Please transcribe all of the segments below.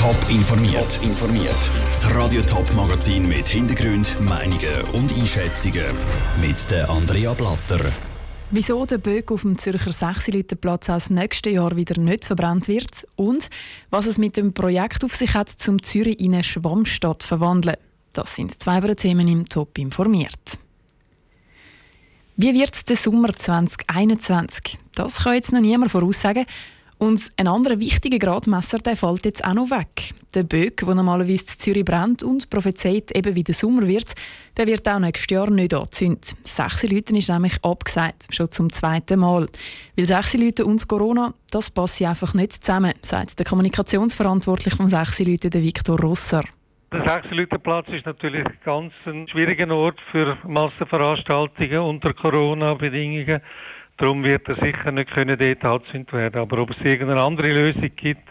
Top informiert. informiert. Das Radio Top Magazin mit Hintergrund, Meinungen und Einschätzungen mit der Andrea Blatter. Wieso der Böck auf dem Zürcher Sechsiliterplatz aus nächsten Jahr wieder nicht verbrannt wird und was es mit dem Projekt auf sich hat, zum Zürich in eine Schwammstadt zu verwandeln. Das sind zwei Themen im Top informiert. Wie wird der Sommer 2021? Das kann jetzt noch niemand voraussagen. Und ein anderer wichtiger Gradmesser der fällt jetzt auch noch weg. Der Böck, der normalerweise in Zürich brennt und prophezeit eben wie der Sommer wird, der wird auch nächstes Jahr nicht angezündet. Sechs Leute ist nämlich abgesagt, schon zum zweiten Mal. Weil sechs Leute und Corona, das passt einfach nicht zusammen, sagt der Kommunikationsverantwortliche vom sechs Leute, der Viktor Rosser. Der Sechsleutenplatz ist natürlich ganz ein schwieriger Ort für Massenveranstaltungen unter Corona-Bedingungen. Darum wird er sicher nicht können dort angezündet werden. Aber ob es irgendeine andere Lösung gibt,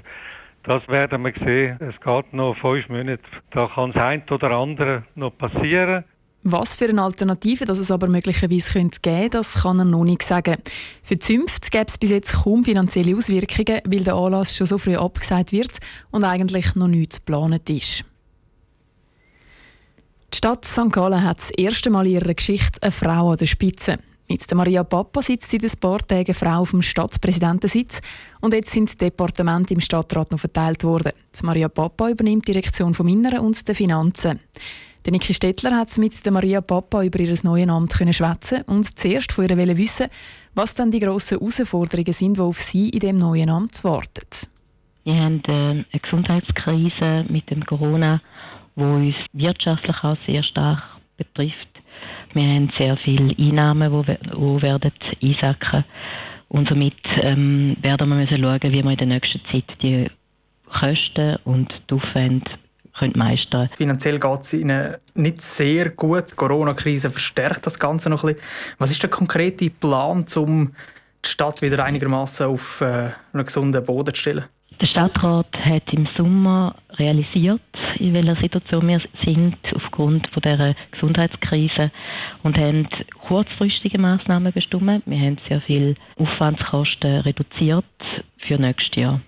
das werden wir sehen. Es geht noch fünf Monate. Da kann das eine oder andere noch passieren. Was für eine Alternative das es aber möglicherweise könnte geben das kann er noch nicht sagen. Für die Zünfte gäbe es bis jetzt kaum finanzielle Auswirkungen, weil der Anlass schon so früh abgesagt wird und eigentlich noch nichts geplant ist. Die Stadt St. Gallen hat das erste Mal in ihrer Geschichte eine Frau an der Spitze. Der Maria Papa sitzt seit ein paar Tagen Frau auf dem Stadtpräsidentensitz und jetzt sind die Departemente im Stadtrat noch verteilt worden. Die Maria Papa übernimmt die Direktion vom Inneren und der Finanzen. Der Niki Stettler hat mit der Maria Papa über ihr neues Amt schwätzen und zuerst von ihr wissen, was dann die grossen Herausforderungen sind, die auf sie in dem neuen Amt warten. Wir haben äh, eine Gesundheitskrise mit dem Corona, wo uns wirtschaftlich auch sehr stark betrifft. Wir haben sehr viele Einnahmen, die, die werden einsacken und somit ähm, werden wir müssen schauen, wie wir in der nächsten Zeit die Kosten und die Aufwände können meistern Finanziell geht es Ihnen nicht sehr gut. Die Corona-Krise verstärkt das Ganze noch ein bisschen. Was ist der konkrete Plan, um die Stadt wieder einigermaßen auf äh, einen gesunden Boden zu stellen? Der Stadtrat hat im Sommer realisiert, in welcher Situation wir sind aufgrund von der Gesundheitskrise und haben kurzfristige Maßnahmen bestimmt. Wir haben sehr viel Aufwandskosten reduziert für nächstes Jahr.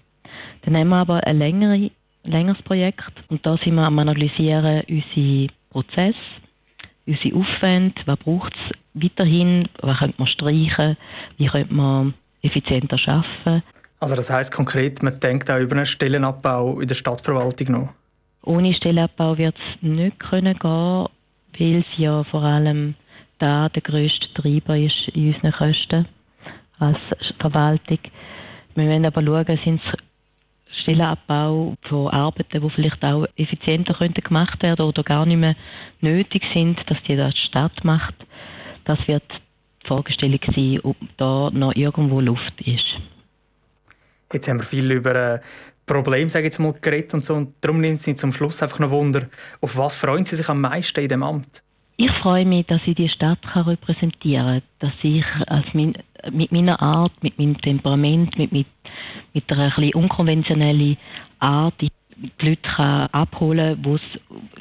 Dann haben wir aber ein längere, längeres Projekt und da sind wir am analysieren unsere Prozesse, unsere Aufwände, was braucht es weiterhin, was könnte man streichen, wie könnte man effizienter arbeiten. Also das heißt konkret, man denkt auch über einen Stellenabbau in der Stadtverwaltung noch? Ohne Stellenabbau wird es nicht können gehen, weil es ja vor allem da der grösste Treiber ist in unseren Kosten als Verwaltung. Wir wollen aber schauen, sind es Stellenabbau von Arbeiten, die vielleicht auch effizienter könnten gemacht werden oder gar nicht mehr nötig sind, dass die das die Stadt macht. Das wird die Fragestellung sein, ob da noch irgendwo Luft ist. Jetzt haben wir viel über äh, Probleme, sage ich jetzt mal, geredet und so. Und darum nimmt es mich zum Schluss einfach noch Wunder, auf was freuen Sie sich am meisten in dem Amt? Ich freue mich, dass ich die Stadt kann repräsentieren kann, dass ich mein, mit meiner Art, mit meinem Temperament, mit, mit, mit einer ein unkonventionellen Art die Leute kann abholen kann,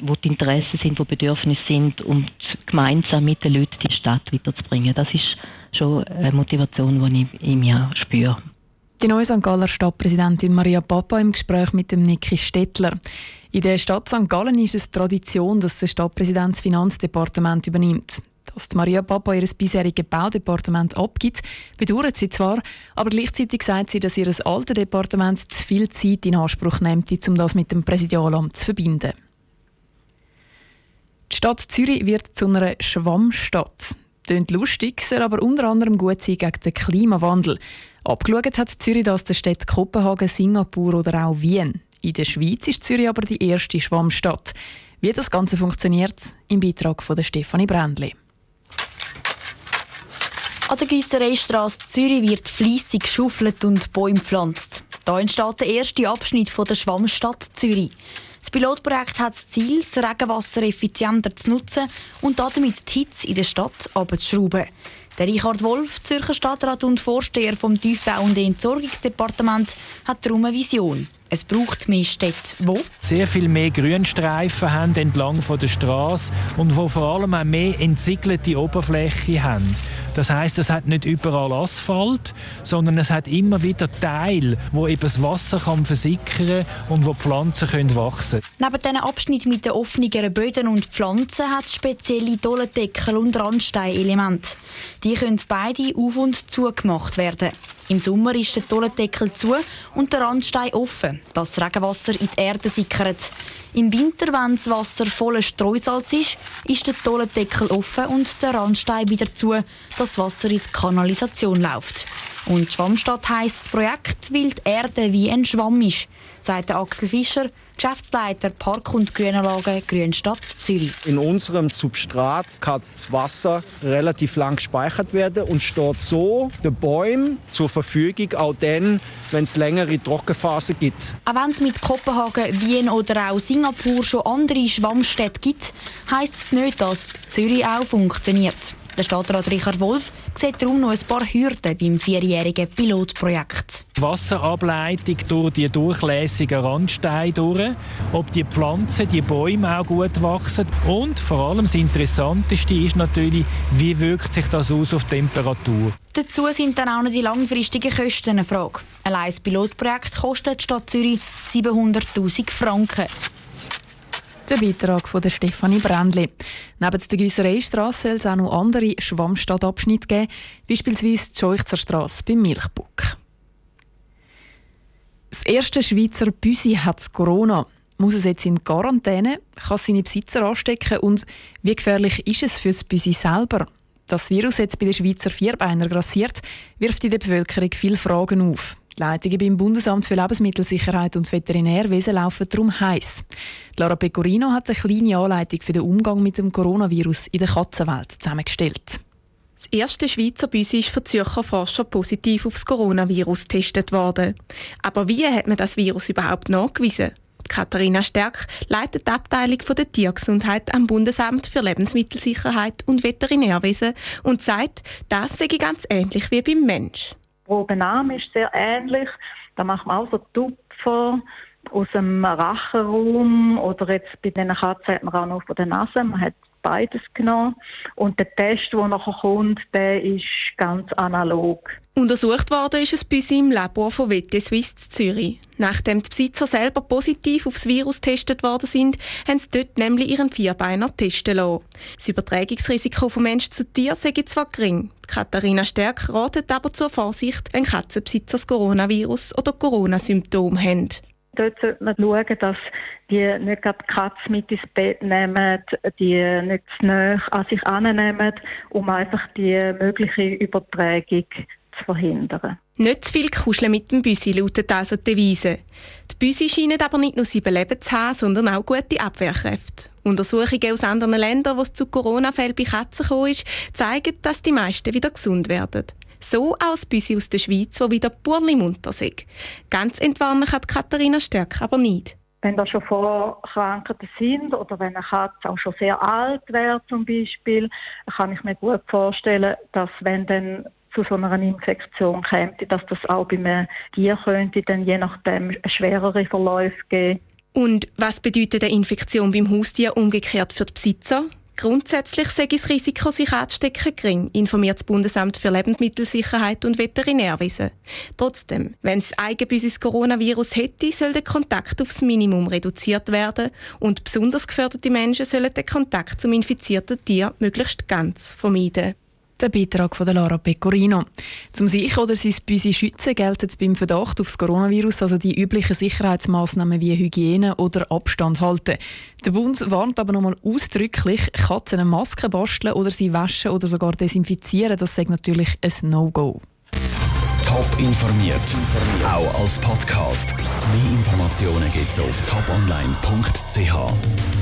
wo die Interessen sind, wo Bedürfnisse sind und gemeinsam mit den Leuten die Stadt weiterzubringen. Das ist schon eine Motivation, die ich in mir spüre. Die neue St. Galler Stadtpräsidentin Maria Papa im Gespräch mit dem Niki Stettler. In der Stadt St. Gallen ist es Tradition, dass der Stadtpräsident das Finanzdepartement übernimmt. Dass Maria Papa ihr bisheriges Baudepartement abgibt, bedauert sie zwar, aber gleichzeitig sagt sie, dass ihr altes Departement zu viel Zeit in Anspruch nimmt, um das mit dem Präsidialamt zu verbinden. Die Stadt Zürich wird zu einer Schwammstadt. Tönt lustig, soll aber unter anderem gut sein gegen den Klimawandel. Abgeschaut hat Zürich das der Städte Kopenhagen, Singapur oder auch Wien. In der Schweiz ist Zürich aber die erste Schwammstadt. Wie das Ganze funktioniert, im Beitrag von Stefanie Brändli. An der Gießereistrasse Zürich wird fleissig geschaufelt und Bäume gepflanzt. Hier entsteht der erste Abschnitt von der Schwammstadt Zürich. Das Pilotprojekt hat das Ziel, das Regenwasser effizienter zu nutzen und damit die Hitze in der Stadt abzuschrauben. Der Richard Wolf, Zürcher Stadtrat und Vorsteher vom Tiefbau- und Entsorgungsdepartement, hat darum eine Vision. Es braucht mehr Städte, wo sehr viel mehr Grünstreifen haben entlang von der Straße und wo vor allem auch mehr entsiegelte Oberfläche haben. Das heißt, es hat nicht überall Asphalt, sondern es hat immer wieder Teile, wo eben das Wasser kann versickern und wo Pflanzen können wachsen. Neben diesen Abschnitt mit den offeneren Böden und Pflanzen hat es spezielle Dollendeckel und Randsteinelemente. Die können beide auf und zugemacht werden. Im Sommer ist der Dollendeckel zu und der Randstein offen, dass das Regenwasser in die Erde sickert. Im Winter, wenn das Wasser voller Streusalz ist, ist der Dollendeckel offen und der Randstein wieder zu, dass das Wasser in die Kanalisation läuft. Und Schwammstadt heisst das Projekt, weil die Erde wie ein Schwamm ist, sagt Axel Fischer, Geschäftsleiter Park- und Grünanlage Grünstadt Zürich. In unserem Substrat kann das Wasser relativ lang gespeichert werden und steht so den Bäumen zur Verfügung, auch dann, wenn es längere Trockenphasen gibt. Auch wenn es mit Kopenhagen, Wien oder auch Singapur schon andere Schwammstädte gibt, heisst es nicht, dass Zürich auch funktioniert. Der Stadtrat Richard Wolf sieht darum noch ein paar Hürden beim vierjährigen Pilotprojekt. Die Wasserableitung durch die durchlässigen Randsteine durch, ob die Pflanzen, die Bäume auch gut wachsen und vor allem das Interessanteste ist natürlich, wie wirkt sich das aus auf die Temperatur. Dazu sind dann auch noch die langfristigen Kosten eine Frage. Allein das Pilotprojekt kostet die Stadt Zürich 700'000 Franken. Der Beitrag von der Stefanie Brändli. Neben der Gewissereistrasse soll es auch noch andere Schwammstadtabschnitte geben, beispielsweise die Scheuchzer Strasse beim Milchbuck. Das erste Schweizer Büsi hat Corona. Muss es jetzt in Quarantäne? Kann es seine Besitzer anstecken? Und wie gefährlich ist es für das Büsi selber? Das Virus jetzt bei den Schweizer Vierbeiner grassiert, wirft in der Bevölkerung viele Fragen auf. Die Leitungen beim Bundesamt für Lebensmittelsicherheit und Veterinärwesen laufen darum heiß. Lara Pecorino hat eine kleine Anleitung für den Umgang mit dem Coronavirus in der Katzenwelt zusammengestellt. Das erste Schweizer Büsi ist von Zürcher Forscher positiv auf das Coronavirus getestet worden. Aber wie hat man das Virus überhaupt nachgewiesen? Katharina Stärk leitet die Abteilung der Tiergesundheit am Bundesamt für Lebensmittelsicherheit und Veterinärwesen und sagt, das sei ganz ähnlich wie beim Mensch. Probenname ist sehr ähnlich. Da macht man auch so Tupfer aus dem Rachenraum oder jetzt bei den Katzen hat man auch noch von der Nase. Man hat beides genommen. Und der Test, der nachher kommt, der ist ganz analog. Untersucht worden ist es bei im Labor von WT Swiss Zürich. Nachdem die Besitzer selber positiv aufs Virus getestet worden sind, haben sie dort nämlich ihren Vierbeiner testen lassen. Das Übertragungsrisiko von Mensch zu Tier sei zwar gering. Katharina Stärk ratet aber zur Vorsicht, wenn Katzenbesitzer das Coronavirus oder Corona-Symptome haben. Dort sollte man schauen, dass die nicht die Katze mit ins Bett nehmen, die nicht zu nahe an sich annehmen, um einfach die mögliche Übertragung zu verhindern. Nicht zu viel kuscheln mit dem Büsi lautet also die Devise. Die Büsi scheinen aber nicht nur sieben Leben zu haben, sondern auch gute Abwehrkräfte. Untersuchungen aus anderen Ländern, wo es zu Corona-Fällen bei Katzen ist, zeigen, dass die meisten wieder gesund werden. So das Büsi aus der Schweiz, wo wieder purli munter ist. Ganz entwarnen kann Katharina Stärk aber nicht. Wenn da schon Vorkrankheiten sind oder wenn eine Katze auch schon sehr alt wäre zum Beispiel, kann ich mir gut vorstellen, dass wenn dann zu so einer Infektion käme, dass das auch bei einem Tier könnte dann je nachdem schwerere Verläufe geben. Und was bedeutet eine Infektion beim Haustier umgekehrt für die Besitzer? Grundsätzlich sei das Risiko, sich anzustecken, gering, informiert das Bundesamt für Lebensmittelsicherheit und Veterinärwesen. Trotzdem, wenn es eigenbüsis Coronavirus hätte, soll der Kontakt aufs Minimum reduziert werden und besonders geförderte Menschen sollen den Kontakt zum infizierten Tier möglichst ganz vermeiden. Der Beitrag von Lara Pecorino. Zum sich oder sein Büsi schützen gelten beim Verdacht auf das Coronavirus also die üblichen Sicherheitsmaßnahmen wie Hygiene oder Abstand halten. Der Bund warnt aber nochmal ausdrücklich, Katzen eine Maske basteln oder sie waschen oder sogar desinfizieren, das sagt natürlich ein No-Go. Top informiert, auch als Podcast. Mehr Informationen gibt es auf toponline.ch.